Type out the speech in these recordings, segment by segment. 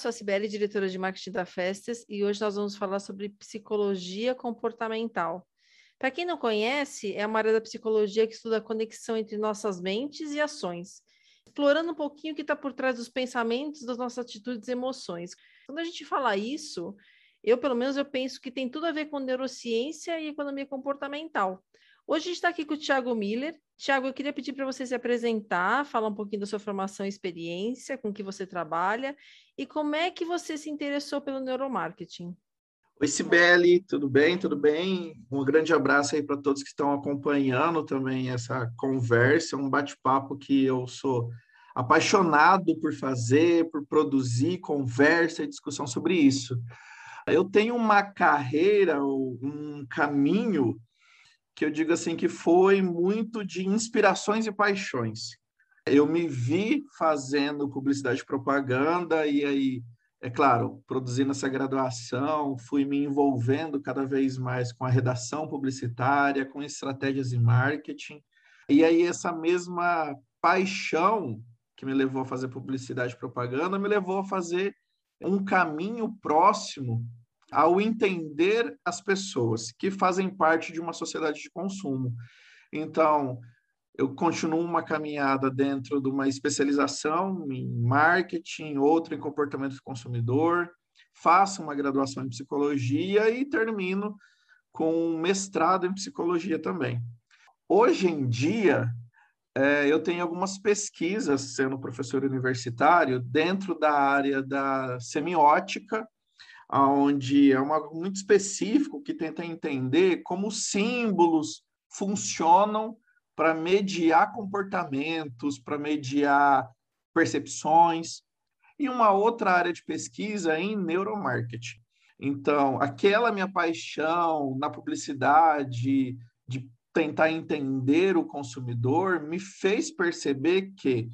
Sou a Cibele, diretora de marketing da Festas, e hoje nós vamos falar sobre psicologia comportamental. Para quem não conhece, é uma área da psicologia que estuda a conexão entre nossas mentes e ações, explorando um pouquinho o que está por trás dos pensamentos, das nossas atitudes e emoções. Quando a gente fala isso, eu, pelo menos, eu penso que tem tudo a ver com neurociência e economia comportamental. Hoje a gente está aqui com o Thiago Miller. Tiago, eu queria pedir para você se apresentar, falar um pouquinho da sua formação e experiência, com que você trabalha e como é que você se interessou pelo neuromarketing. Oi, Sibeli, tudo bem? Tudo bem? Um grande abraço aí para todos que estão acompanhando também essa conversa, um bate-papo que eu sou apaixonado por fazer, por produzir conversa e discussão sobre isso. Eu tenho uma carreira, um caminho que eu digo assim que foi muito de inspirações e paixões. Eu me vi fazendo publicidade e propaganda e aí, é claro, produzindo essa graduação, fui me envolvendo cada vez mais com a redação publicitária, com estratégias de marketing. E aí essa mesma paixão que me levou a fazer publicidade e propaganda me levou a fazer um caminho próximo ao entender as pessoas que fazem parte de uma sociedade de consumo. Então, eu continuo uma caminhada dentro de uma especialização em marketing, outra em comportamento do consumidor, faço uma graduação em psicologia e termino com um mestrado em psicologia também. Hoje em dia, é, eu tenho algumas pesquisas sendo professor universitário dentro da área da semiótica onde é um algo muito específico que tenta entender como símbolos funcionam para mediar comportamentos, para mediar percepções, e uma outra área de pesquisa em neuromarketing. Então, aquela minha paixão na publicidade, de tentar entender o consumidor, me fez perceber que,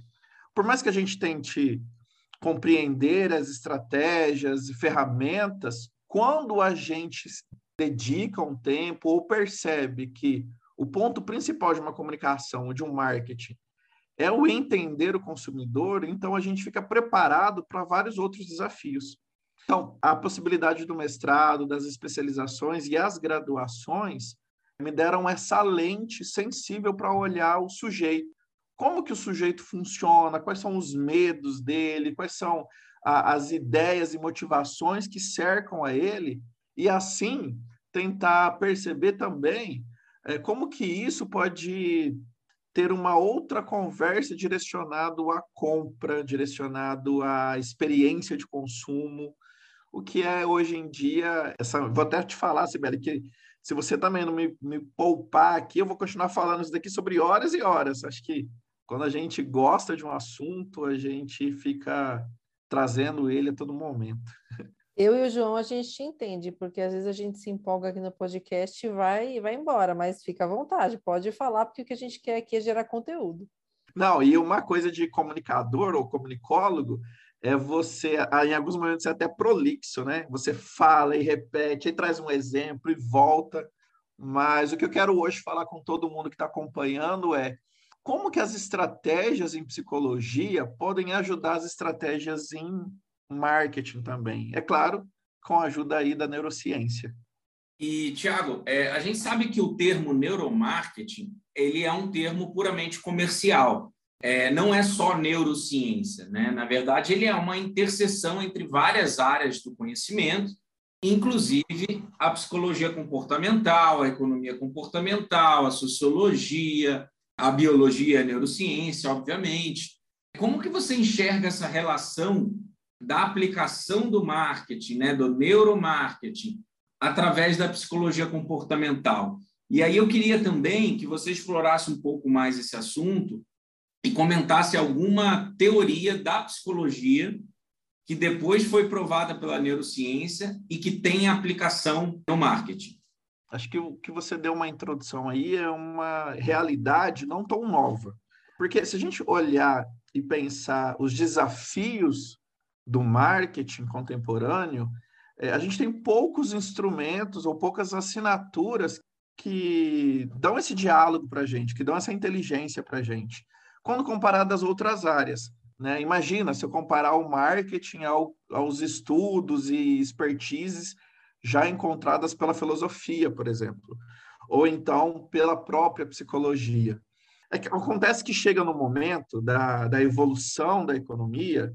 por mais que a gente tente compreender as estratégias e ferramentas, quando a gente dedica um tempo ou percebe que o ponto principal de uma comunicação, de um marketing, é o entender o consumidor, então a gente fica preparado para vários outros desafios. Então, a possibilidade do mestrado, das especializações e as graduações me deram essa lente sensível para olhar o sujeito como que o sujeito funciona, quais são os medos dele, quais são a, as ideias e motivações que cercam a ele, e assim tentar perceber também é, como que isso pode ter uma outra conversa direcionado à compra, direcionado à experiência de consumo, o que é hoje em dia, essa, vou até te falar, Sibeli, que se você também não me, me poupar aqui, eu vou continuar falando isso daqui sobre horas e horas. Acho que quando a gente gosta de um assunto, a gente fica trazendo ele a todo momento. Eu e o João, a gente entende, porque às vezes a gente se empolga aqui no podcast e vai, vai embora, mas fica à vontade, pode falar, porque o que a gente quer aqui é gerar conteúdo. Não, e uma coisa de comunicador ou comunicólogo é você, em alguns momentos, é até prolixo, né? Você fala e repete, aí traz um exemplo e volta. Mas o que eu quero hoje falar com todo mundo que está acompanhando é como que as estratégias em psicologia podem ajudar as estratégias em marketing também. É claro, com a ajuda aí da neurociência. E, Tiago, é, a gente sabe que o termo neuromarketing ele é um termo puramente comercial. É, não é só neurociência, né? Na verdade, ele é uma interseção entre várias áreas do conhecimento, inclusive a psicologia comportamental, a economia comportamental, a sociologia, a biologia, a neurociência, obviamente. Como que você enxerga essa relação da aplicação do marketing, né, do neuromarketing, através da psicologia comportamental? E aí eu queria também que você explorasse um pouco mais esse assunto e comentasse alguma teoria da psicologia que depois foi provada pela neurociência e que tem aplicação no marketing? Acho que o que você deu uma introdução aí é uma realidade não tão nova. Porque se a gente olhar e pensar os desafios do marketing contemporâneo, é, a gente tem poucos instrumentos ou poucas assinaturas que dão esse diálogo para a gente, que dão essa inteligência para a gente, quando comparado às outras áreas. Né? Imagina se eu comparar o marketing ao, aos estudos e expertises já encontradas pela filosofia, por exemplo, ou então pela própria psicologia. É que acontece que chega no momento da, da evolução da economia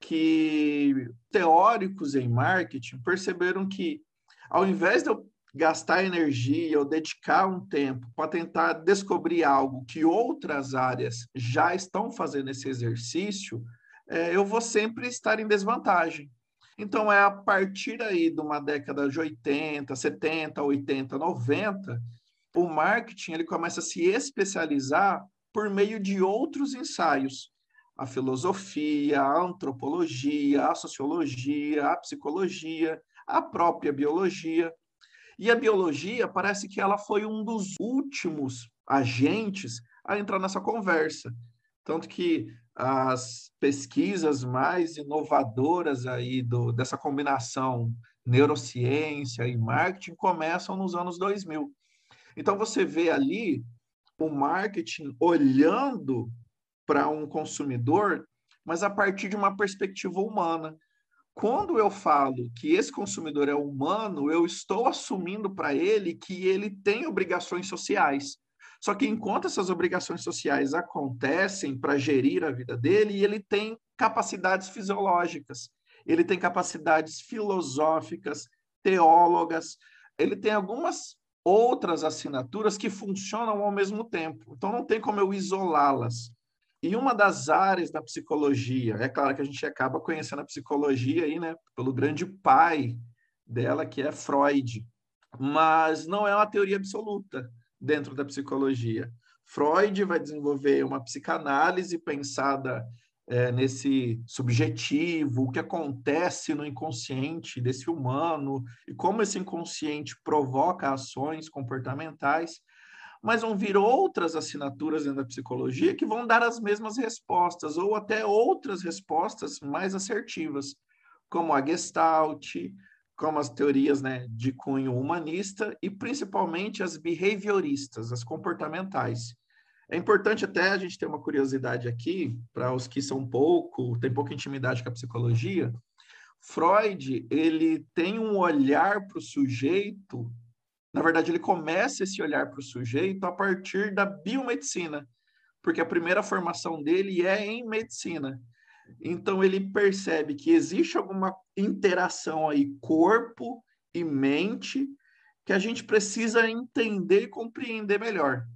que teóricos em marketing perceberam que, ao invés de eu gastar energia ou dedicar um tempo para tentar descobrir algo que outras áreas já estão fazendo esse exercício, é, eu vou sempre estar em desvantagem. Então, é a partir aí de uma década de 80, 70, 80, 90, o marketing ele começa a se especializar por meio de outros ensaios. A filosofia, a antropologia, a sociologia, a psicologia, a própria biologia. E a biologia parece que ela foi um dos últimos agentes a entrar nessa conversa. Tanto que as pesquisas mais inovadoras aí do, dessa combinação neurociência e marketing começam nos anos 2000. Então você vê ali o marketing olhando para um consumidor, mas a partir de uma perspectiva humana. Quando eu falo que esse consumidor é humano, eu estou assumindo para ele que ele tem obrigações sociais. Só que enquanto essas obrigações sociais acontecem para gerir a vida dele, ele tem capacidades fisiológicas, ele tem capacidades filosóficas, teólogas, ele tem algumas outras assinaturas que funcionam ao mesmo tempo. Então não tem como eu isolá-las. E uma das áreas da psicologia, é claro que a gente acaba conhecendo a psicologia aí, né, pelo grande pai dela, que é Freud, mas não é uma teoria absoluta dentro da psicologia. Freud vai desenvolver uma psicanálise pensada é, nesse subjetivo, o que acontece no inconsciente desse humano e como esse inconsciente provoca ações comportamentais mas vão vir outras assinaturas dentro da psicologia que vão dar as mesmas respostas, ou até outras respostas mais assertivas, como a Gestalt, como as teorias né, de cunho humanista e principalmente as behavioristas, as comportamentais. É importante até a gente ter uma curiosidade aqui, para os que são pouco, têm pouca intimidade com a psicologia. Freud, ele tem um olhar para o sujeito na verdade, ele começa esse olhar para o sujeito a partir da biomedicina, porque a primeira formação dele é em medicina. Então, ele percebe que existe alguma interação aí, corpo e mente, que a gente precisa entender e compreender melhor.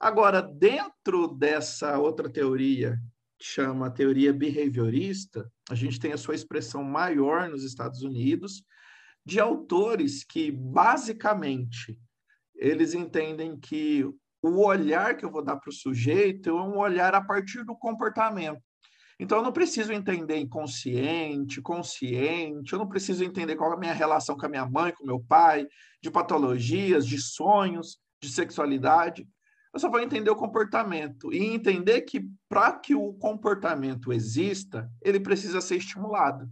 Agora, dentro dessa outra teoria, que chama teoria behaviorista, a gente tem a sua expressão maior nos Estados Unidos, de autores que, basicamente, eles entendem que o olhar que eu vou dar para o sujeito é um olhar a partir do comportamento. Então, eu não preciso entender inconsciente, consciente, eu não preciso entender qual é a minha relação com a minha mãe, com meu pai, de patologias, de sonhos, de sexualidade. Eu só vou entender o comportamento e entender que, para que o comportamento exista, ele precisa ser estimulado.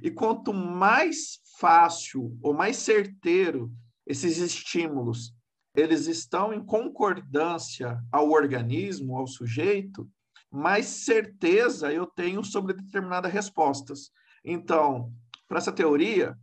E quanto mais fácil ou mais certeiro esses estímulos eles estão em concordância ao organismo, ao sujeito, mais certeza eu tenho sobre determinadas respostas. Então, para essa teoria,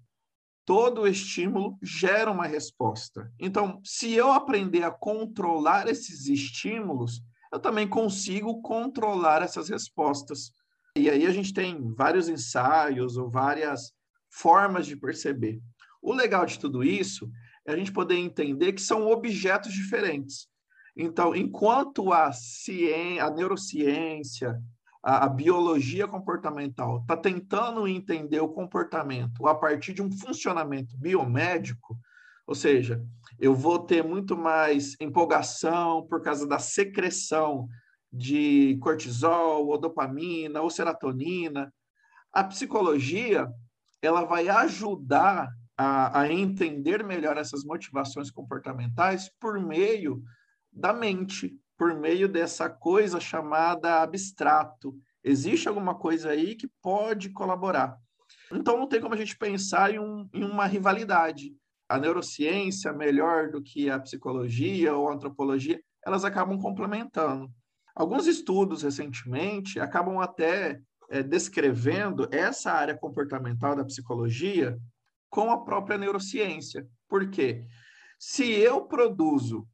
todo estímulo gera uma resposta. Então, se eu aprender a controlar esses estímulos, eu também consigo controlar essas respostas. E aí a gente tem vários ensaios ou várias formas de perceber. O legal de tudo isso é a gente poder entender que são objetos diferentes. Então, enquanto a, ciência, a neurociência, a, a biologia comportamental está tentando entender o comportamento a partir de um funcionamento biomédico, ou seja, eu vou ter muito mais empolgação por causa da secreção de cortisol, ou dopamina, ou serotonina. A psicologia ela vai ajudar a, a entender melhor essas motivações comportamentais por meio da mente, por meio dessa coisa chamada abstrato. Existe alguma coisa aí que pode colaborar. Então, não tem como a gente pensar em, um, em uma rivalidade. A neurociência, melhor do que a psicologia ou a antropologia, elas acabam complementando. Alguns estudos recentemente acabam até é, descrevendo essa área comportamental da psicologia com a própria neurociência. Por quê? Se eu produzo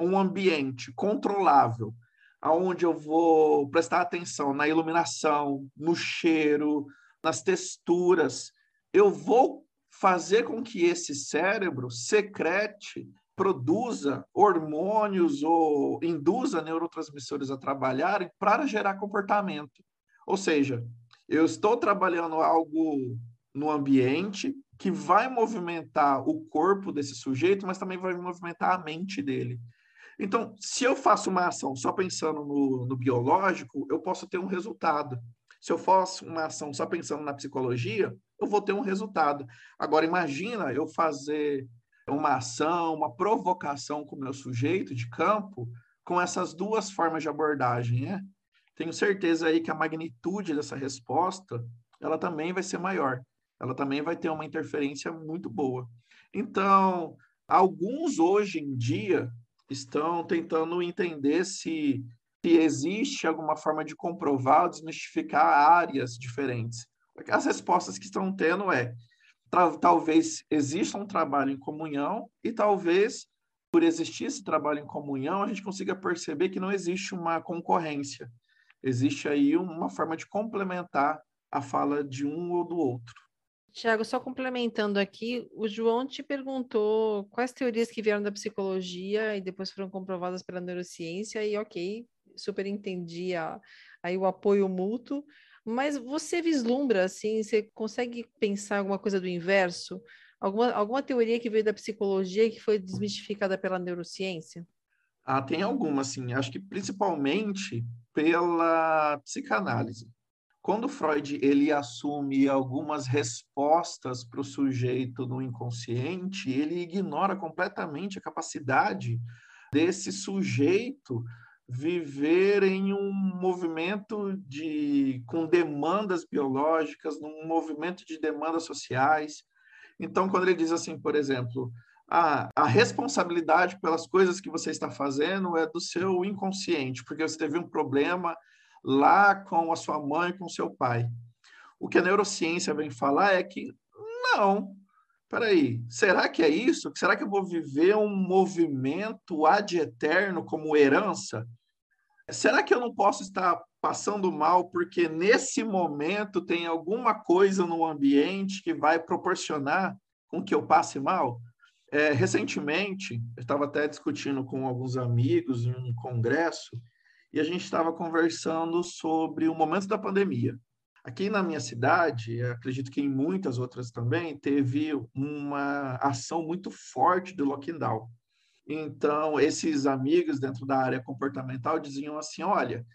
um ambiente controlável, aonde eu vou prestar atenção na iluminação, no cheiro, nas texturas, eu vou fazer com que esse cérebro secrete, produza hormônios ou induza neurotransmissores a trabalharem para gerar comportamento. Ou seja, eu estou trabalhando algo no ambiente que vai movimentar o corpo desse sujeito, mas também vai movimentar a mente dele. Então, se eu faço uma ação só pensando no, no biológico, eu posso ter um resultado. Se eu faço uma ação só pensando na psicologia, eu vou ter um resultado. Agora, imagina eu fazer uma ação, uma provocação com o meu sujeito de campo, com essas duas formas de abordagem, né? Tenho certeza aí que a magnitude dessa resposta, ela também vai ser maior. Ela também vai ter uma interferência muito boa. Então, alguns hoje em dia estão tentando entender se, se existe alguma forma de comprovar desmistificar áreas diferentes. As respostas que estão tendo é talvez exista um trabalho em comunhão e talvez por existir esse trabalho em comunhão a gente consiga perceber que não existe uma concorrência. Existe aí uma forma de complementar a fala de um ou do outro. Tiago, só complementando aqui, o João te perguntou quais teorias que vieram da psicologia e depois foram comprovadas pela neurociência, e ok, super entendi a, aí o apoio mútuo, mas você vislumbra, assim, você consegue pensar alguma coisa do inverso? Alguma, alguma teoria que veio da psicologia que foi desmistificada pela neurociência? Ah, tem algumas, sim. Acho que principalmente pela psicanálise quando Freud ele assume algumas respostas para o sujeito no inconsciente, ele ignora completamente a capacidade desse sujeito viver em um movimento de com demandas biológicas, num movimento de demandas sociais. Então, quando ele diz assim, por exemplo, ah, a responsabilidade pelas coisas que você está fazendo é do seu inconsciente, porque você teve um problema lá com a sua mãe, com seu pai. O que a neurociência vem falar é que não. Peraí, será que é isso? Será que eu vou viver um movimento ad eterno como herança? Será que eu não posso estar passando mal porque nesse momento tem alguma coisa no ambiente que vai proporcionar com que eu passe mal? É, recentemente, eu estava até discutindo com alguns amigos em um congresso e a gente estava conversando sobre o momento da pandemia. Aqui na minha cidade, acredito que em muitas outras também, teve uma ação muito forte do lockdown. Então, esses amigos dentro da área comportamental diziam assim: olha,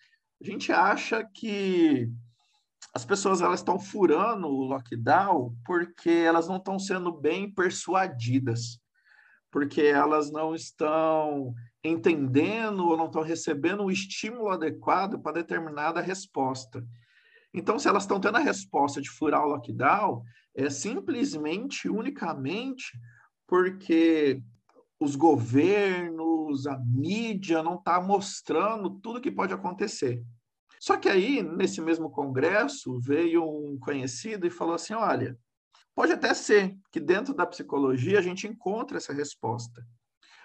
a gente acha que as pessoas elas estão furando o lockdown porque elas não estão sendo bem persuadidas, porque elas não estão entendendo ou não estão recebendo o estímulo adequado para determinada resposta. Então, se elas estão tendo a resposta de furar o lockdown, é simplesmente, unicamente, porque os governos, a mídia não está mostrando tudo que pode acontecer. Só que aí, nesse mesmo congresso, veio um conhecido e falou assim: olha, pode até ser que dentro da psicologia a gente encontre essa resposta.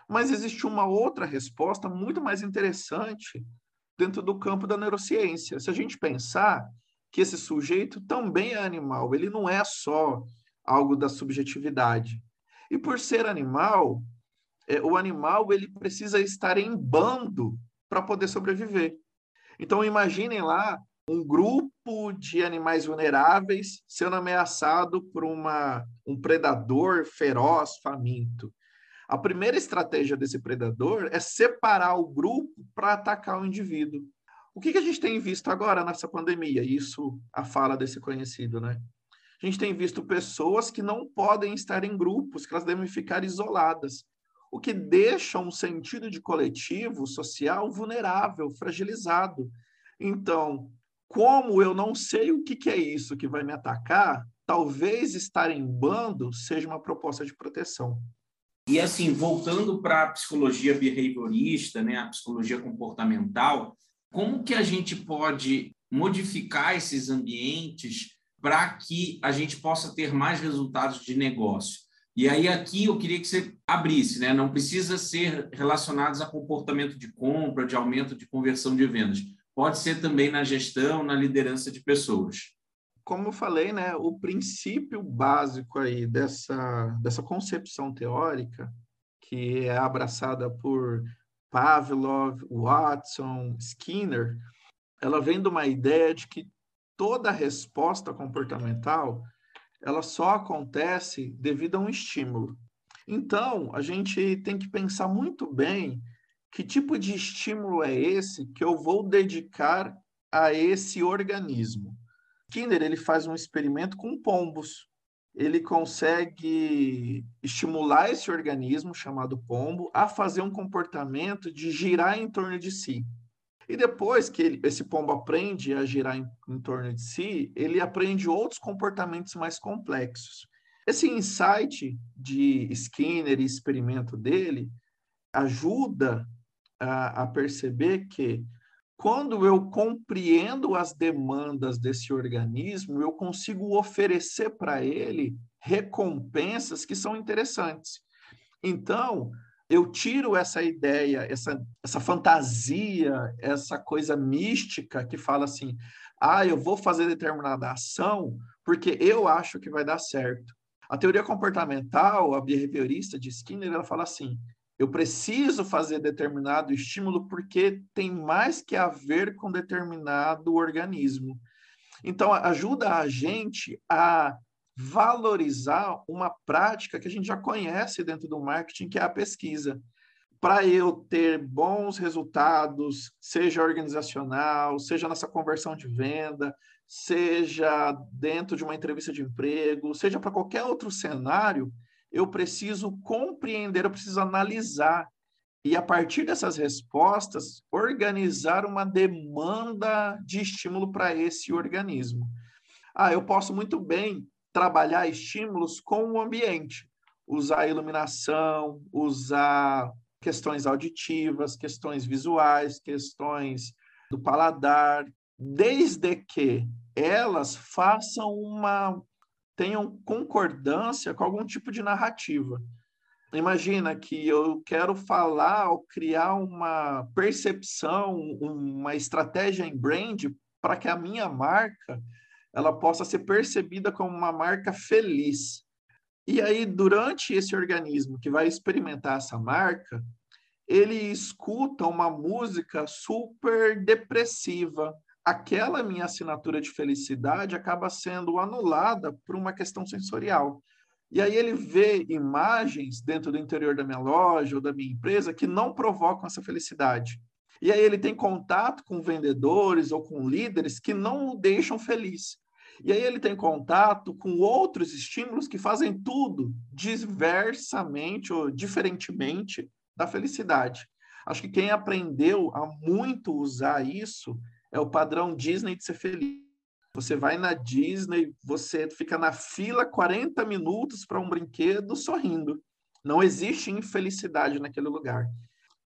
Mas existe uma outra resposta muito mais interessante dentro do campo da neurociência. Se a gente pensar que esse sujeito também é animal, ele não é só algo da subjetividade. E por ser animal, é, o animal ele precisa estar em bando para poder sobreviver. Então imaginem lá um grupo de animais vulneráveis sendo ameaçado por uma, um predador feroz, faminto. A primeira estratégia desse predador é separar o grupo para atacar o indivíduo. O que, que a gente tem visto agora nessa pandemia? Isso, a fala desse conhecido, né? A gente tem visto pessoas que não podem estar em grupos, que elas devem ficar isoladas, o que deixa um sentido de coletivo social vulnerável, fragilizado. Então, como eu não sei o que, que é isso que vai me atacar, talvez estar em bando seja uma proposta de proteção. E assim, voltando para a psicologia behaviorista, né, a psicologia comportamental, como que a gente pode modificar esses ambientes para que a gente possa ter mais resultados de negócio? E aí aqui eu queria que você abrisse, né? Não precisa ser relacionados a comportamento de compra, de aumento de conversão de vendas. Pode ser também na gestão, na liderança de pessoas como eu falei, né, o princípio básico aí dessa, dessa concepção teórica, que é abraçada por Pavlov, Watson, Skinner, ela vem de uma ideia de que toda resposta comportamental ela só acontece devido a um estímulo. Então, a gente tem que pensar muito bem que tipo de estímulo é esse que eu vou dedicar a esse organismo. Skinner ele faz um experimento com pombos. Ele consegue estimular esse organismo chamado pombo a fazer um comportamento de girar em torno de si. E depois que ele, esse pombo aprende a girar em, em torno de si, ele aprende outros comportamentos mais complexos. Esse insight de Skinner e experimento dele ajuda a, a perceber que quando eu compreendo as demandas desse organismo, eu consigo oferecer para ele recompensas que são interessantes. Então, eu tiro essa ideia, essa, essa fantasia, essa coisa mística que fala assim: ah, eu vou fazer determinada ação porque eu acho que vai dar certo. A teoria comportamental, a behaviorista de Skinner, ela fala assim: eu preciso fazer determinado estímulo porque tem mais que a ver com determinado organismo. Então, ajuda a gente a valorizar uma prática que a gente já conhece dentro do marketing, que é a pesquisa. Para eu ter bons resultados, seja organizacional, seja nessa conversão de venda, seja dentro de uma entrevista de emprego, seja para qualquer outro cenário, eu preciso compreender, eu preciso analisar e, a partir dessas respostas, organizar uma demanda de estímulo para esse organismo. Ah, eu posso muito bem trabalhar estímulos com o ambiente, usar iluminação, usar questões auditivas, questões visuais, questões do paladar, desde que elas façam uma tenham concordância com algum tipo de narrativa. Imagina que eu quero falar ou criar uma percepção, uma estratégia em brand para que a minha marca ela possa ser percebida como uma marca feliz. E aí, durante esse organismo que vai experimentar essa marca, ele escuta uma música super depressiva, aquela minha assinatura de felicidade acaba sendo anulada por uma questão sensorial. E aí ele vê imagens dentro do interior da minha loja ou da minha empresa que não provocam essa felicidade. E aí ele tem contato com vendedores ou com líderes que não o deixam feliz. E aí ele tem contato com outros estímulos que fazem tudo diversamente ou diferentemente da felicidade. Acho que quem aprendeu a muito usar isso é o padrão Disney de ser feliz. Você vai na Disney, você fica na fila 40 minutos para um brinquedo sorrindo. Não existe infelicidade naquele lugar.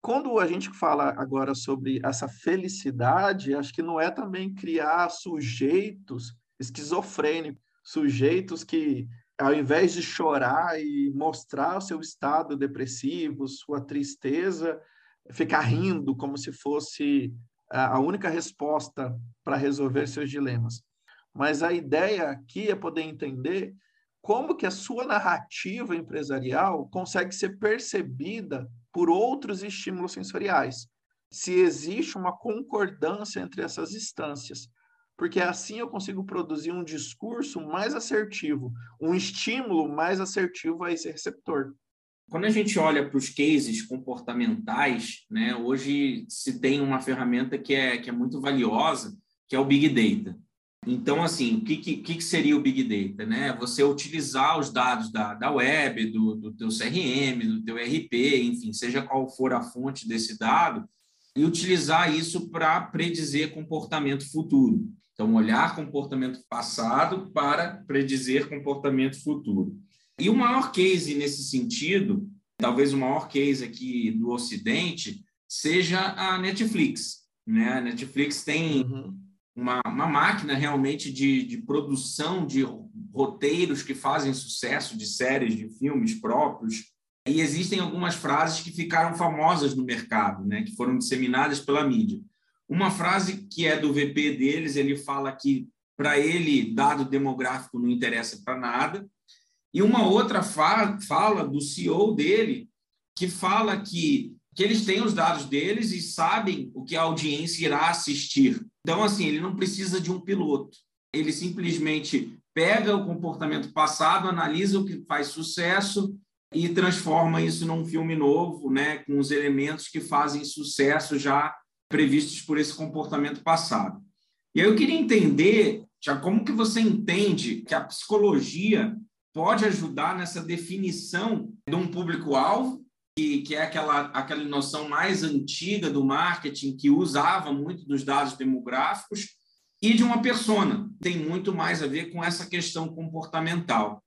Quando a gente fala agora sobre essa felicidade, acho que não é também criar sujeitos esquizofrênicos, sujeitos que, ao invés de chorar e mostrar o seu estado depressivo, sua tristeza, ficar rindo como se fosse a única resposta para resolver seus dilemas. Mas a ideia aqui é poder entender como que a sua narrativa empresarial consegue ser percebida por outros estímulos sensoriais. Se existe uma concordância entre essas instâncias, porque assim eu consigo produzir um discurso mais assertivo, um estímulo mais assertivo a esse receptor. Quando a gente olha para os cases comportamentais, né, hoje se tem uma ferramenta que é, que é muito valiosa, que é o Big Data. Então, assim, o que, que, que seria o Big Data? Né? Você utilizar os dados da, da web, do, do teu CRM, do teu RP, enfim, seja qual for a fonte desse dado, e utilizar isso para predizer comportamento futuro. Então, olhar comportamento passado para predizer comportamento futuro. E o maior case nesse sentido, talvez o maior case aqui do Ocidente, seja a Netflix. Né? A Netflix tem uhum uma, uma máquina realmente de, de produção de roteiros que fazem sucesso, de séries, de filmes próprios. E existem algumas frases que ficaram famosas no mercado, né, que foram disseminadas pela mídia. Uma frase que é do VP deles, ele fala que para ele dado demográfico não interessa para nada. E uma outra fa fala do CEO dele, que fala que, que eles têm os dados deles e sabem o que a audiência irá assistir. Então, assim, ele não precisa de um piloto. Ele simplesmente pega o comportamento passado, analisa o que faz sucesso e transforma isso num filme novo, né, com os elementos que fazem sucesso já previstos por esse comportamento passado. E aí eu queria entender, já como que você entende que a psicologia pode ajudar nessa definição de um público-alvo que, que é aquela, aquela noção mais antiga do marketing, que usava muito dos dados demográficos, e de uma persona. Tem muito mais a ver com essa questão comportamental.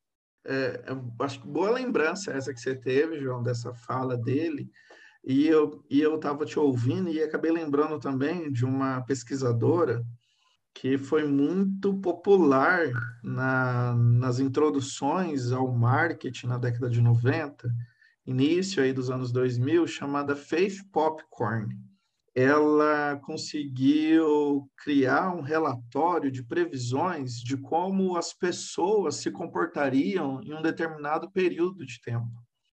É, acho que boa lembrança essa que você teve, João, dessa fala dele. E eu e eu estava te ouvindo e acabei lembrando também de uma pesquisadora que foi muito popular na, nas introduções ao marketing na década de 90, início aí dos anos 2000, chamada Faith Popcorn. Ela conseguiu criar um relatório de previsões de como as pessoas se comportariam em um determinado período de tempo.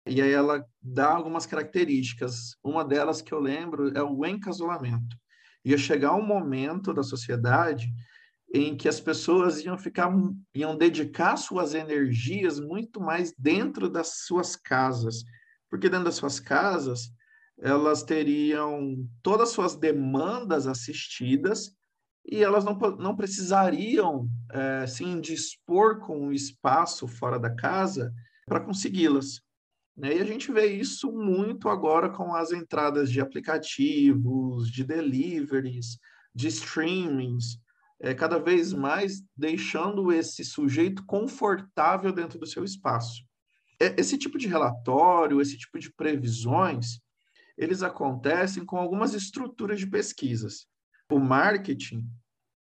E aí ela dá algumas características. Uma delas que eu lembro é o encasulamento. Ia chegar um momento da sociedade em que as pessoas iam ficar iam dedicar suas energias muito mais dentro das suas casas porque dentro das suas casas elas teriam todas as suas demandas assistidas e elas não, não precisariam é, se indispor com o espaço fora da casa para consegui-las. Né? E a gente vê isso muito agora com as entradas de aplicativos, de deliveries, de streamings, é, cada vez mais deixando esse sujeito confortável dentro do seu espaço. É, esse tipo de relatório, esse tipo de previsões, eles acontecem com algumas estruturas de pesquisas. O marketing,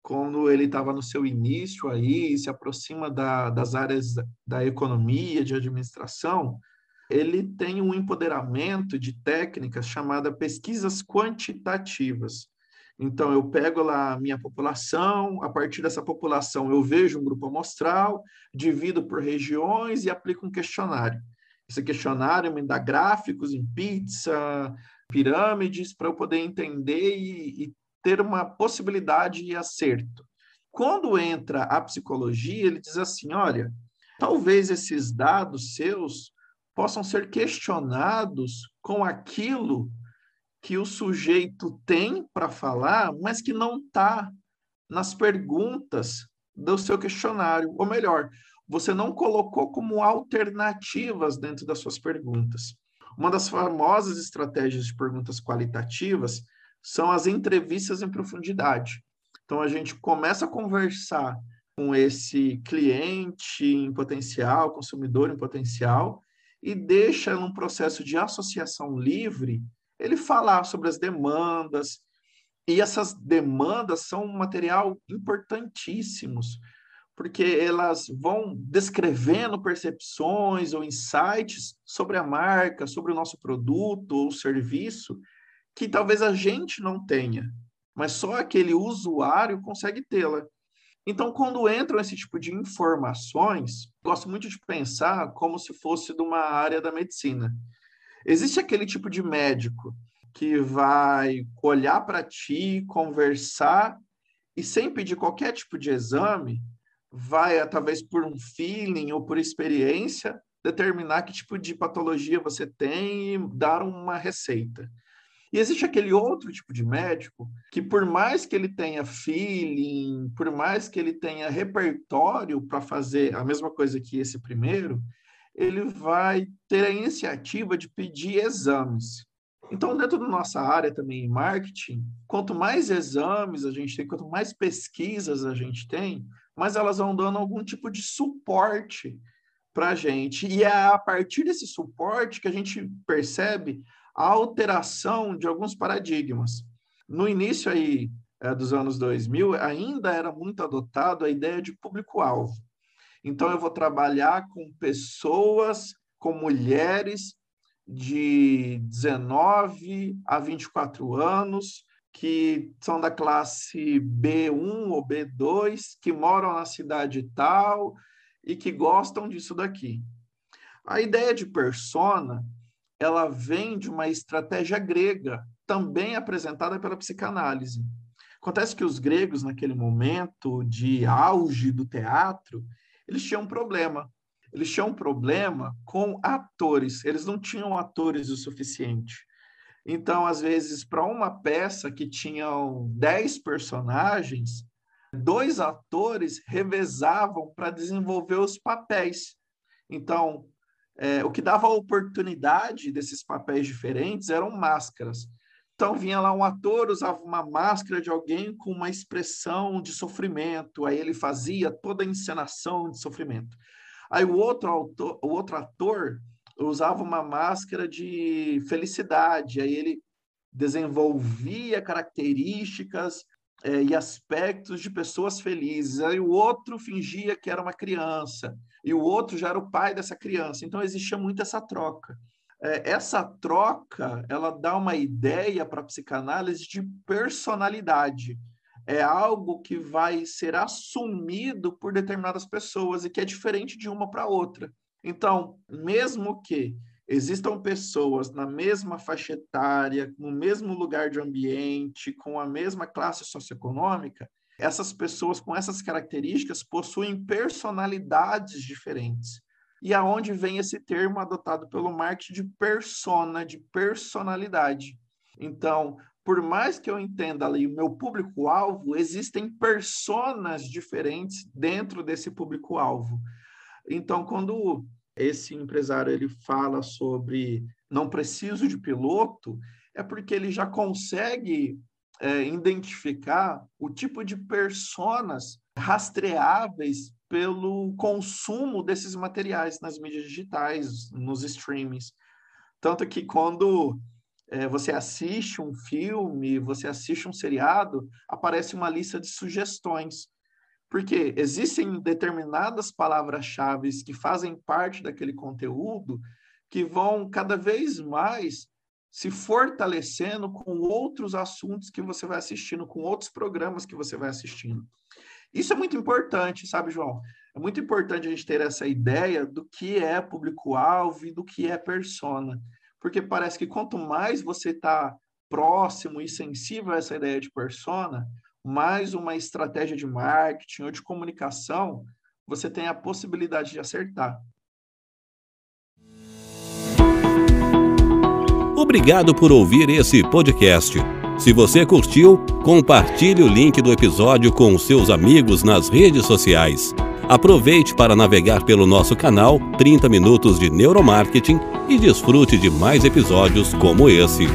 quando ele estava no seu início aí, se aproxima da, das áreas da economia, de administração, ele tem um empoderamento de técnicas chamada pesquisas quantitativas. Então, eu pego lá a minha população, a partir dessa população eu vejo um grupo amostral, divido por regiões e aplico um questionário. Esse questionário me dá gráficos em pizza, pirâmides, para eu poder entender e, e ter uma possibilidade de acerto. Quando entra a psicologia, ele diz assim: olha, talvez esses dados seus possam ser questionados com aquilo que o sujeito tem para falar, mas que não está nas perguntas do seu questionário. Ou melhor, você não colocou como alternativas dentro das suas perguntas. Uma das famosas estratégias de perguntas qualitativas são as entrevistas em profundidade. Então, a gente começa a conversar com esse cliente em potencial, consumidor em potencial, e deixa num processo de associação livre ele falar sobre as demandas, e essas demandas são um material importantíssimos, porque elas vão descrevendo percepções ou insights sobre a marca, sobre o nosso produto ou serviço, que talvez a gente não tenha, mas só aquele usuário consegue tê-la. Então, quando entram esse tipo de informações, gosto muito de pensar como se fosse de uma área da medicina. Existe aquele tipo de médico que vai olhar para ti, conversar e sem pedir qualquer tipo de exame, vai, talvez por um feeling ou por experiência, determinar que tipo de patologia você tem e dar uma receita. E existe aquele outro tipo de médico que, por mais que ele tenha feeling, por mais que ele tenha repertório para fazer a mesma coisa que esse primeiro, ele vai ter a iniciativa de pedir exames. Então, dentro da nossa área também em marketing, quanto mais exames a gente tem, quanto mais pesquisas a gente tem, mais elas vão dando algum tipo de suporte para a gente. E é a partir desse suporte que a gente percebe a alteração de alguns paradigmas. No início aí é, dos anos 2000, ainda era muito adotado a ideia de público-alvo. Então, eu vou trabalhar com pessoas, com mulheres de 19 a 24 anos, que são da classe B1 ou B2, que moram na cidade tal e que gostam disso daqui. A ideia de persona, ela vem de uma estratégia grega, também apresentada pela psicanálise. Acontece que os gregos, naquele momento de auge do teatro, eles tinham um problema. Eles tinham um problema com atores. Eles não tinham atores o suficiente. Então, às vezes, para uma peça que tinham 10 personagens, dois atores revezavam para desenvolver os papéis. Então, é, o que dava oportunidade desses papéis diferentes eram máscaras. Então vinha lá um ator, usava uma máscara de alguém com uma expressão de sofrimento, aí ele fazia toda a encenação de sofrimento. Aí o outro, autor, o outro ator usava uma máscara de felicidade, aí ele desenvolvia características é, e aspectos de pessoas felizes. Aí o outro fingia que era uma criança, e o outro já era o pai dessa criança. Então existia muito essa troca é, essa troca ela dá uma ideia para a psicanálise de personalidade. É algo que vai ser assumido por determinadas pessoas e que é diferente de uma para outra. Então, mesmo que existam pessoas na mesma faixa etária, no mesmo lugar de ambiente, com a mesma classe socioeconômica, essas pessoas com essas características possuem personalidades diferentes e aonde vem esse termo adotado pelo marketing de persona, de personalidade. Então, por mais que eu entenda ali o meu público-alvo, existem personas diferentes dentro desse público-alvo. Então, quando esse empresário ele fala sobre não preciso de piloto, é porque ele já consegue é, identificar o tipo de personas rastreáveis pelo consumo desses materiais nas mídias digitais, nos streamings. Tanto que quando é, você assiste um filme, você assiste um seriado, aparece uma lista de sugestões. Porque existem determinadas palavras-chave que fazem parte daquele conteúdo que vão cada vez mais se fortalecendo com outros assuntos que você vai assistindo, com outros programas que você vai assistindo. Isso é muito importante, sabe, João? É muito importante a gente ter essa ideia do que é público-alvo e do que é persona. Porque parece que quanto mais você está próximo e sensível a essa ideia de persona, mais uma estratégia de marketing ou de comunicação você tem a possibilidade de acertar. Obrigado por ouvir esse podcast. Se você curtiu, compartilhe o link do episódio com seus amigos nas redes sociais. Aproveite para navegar pelo nosso canal 30 Minutos de Neuromarketing e desfrute de mais episódios como esse.